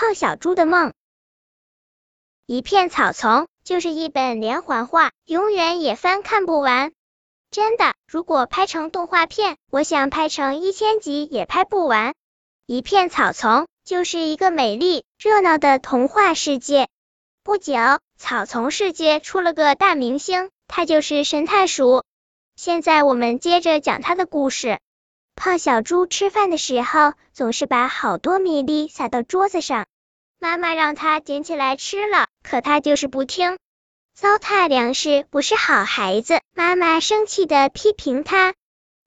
胖小猪的梦。一片草丛就是一本连环画，永远也翻看不完。真的，如果拍成动画片，我想拍成一千集也拍不完。一片草丛就是一个美丽热闹的童话世界。不久，草丛世界出了个大明星，他就是神探鼠。现在我们接着讲他的故事。胖小猪吃饭的时候，总是把好多米粒撒到桌子上，妈妈让他捡起来吃了，可他就是不听。糟蹋粮食不是好孩子，妈妈生气的批评他：“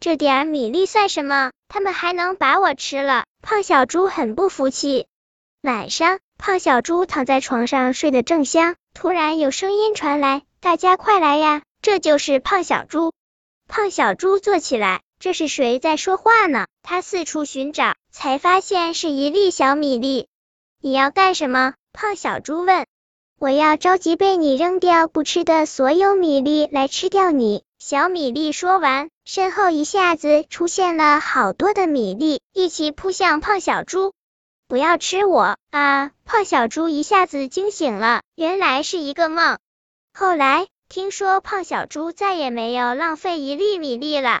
这点米粒算什么？他们还能把我吃了？”胖小猪很不服气。晚上，胖小猪躺在床上睡得正香，突然有声音传来：“大家快来呀！”这就是胖小猪。胖小猪坐起来，这是谁在说话呢？他四处寻找，才发现是一粒小米粒。你要干什么？胖小猪问。我要召集被你扔掉不吃的所有米粒来吃掉你。小米粒说完，身后一下子出现了好多的米粒，一起扑向胖小猪。不要吃我啊！胖小猪一下子惊醒了，原来是一个梦。后来听说胖小猪再也没有浪费一粒米粒了。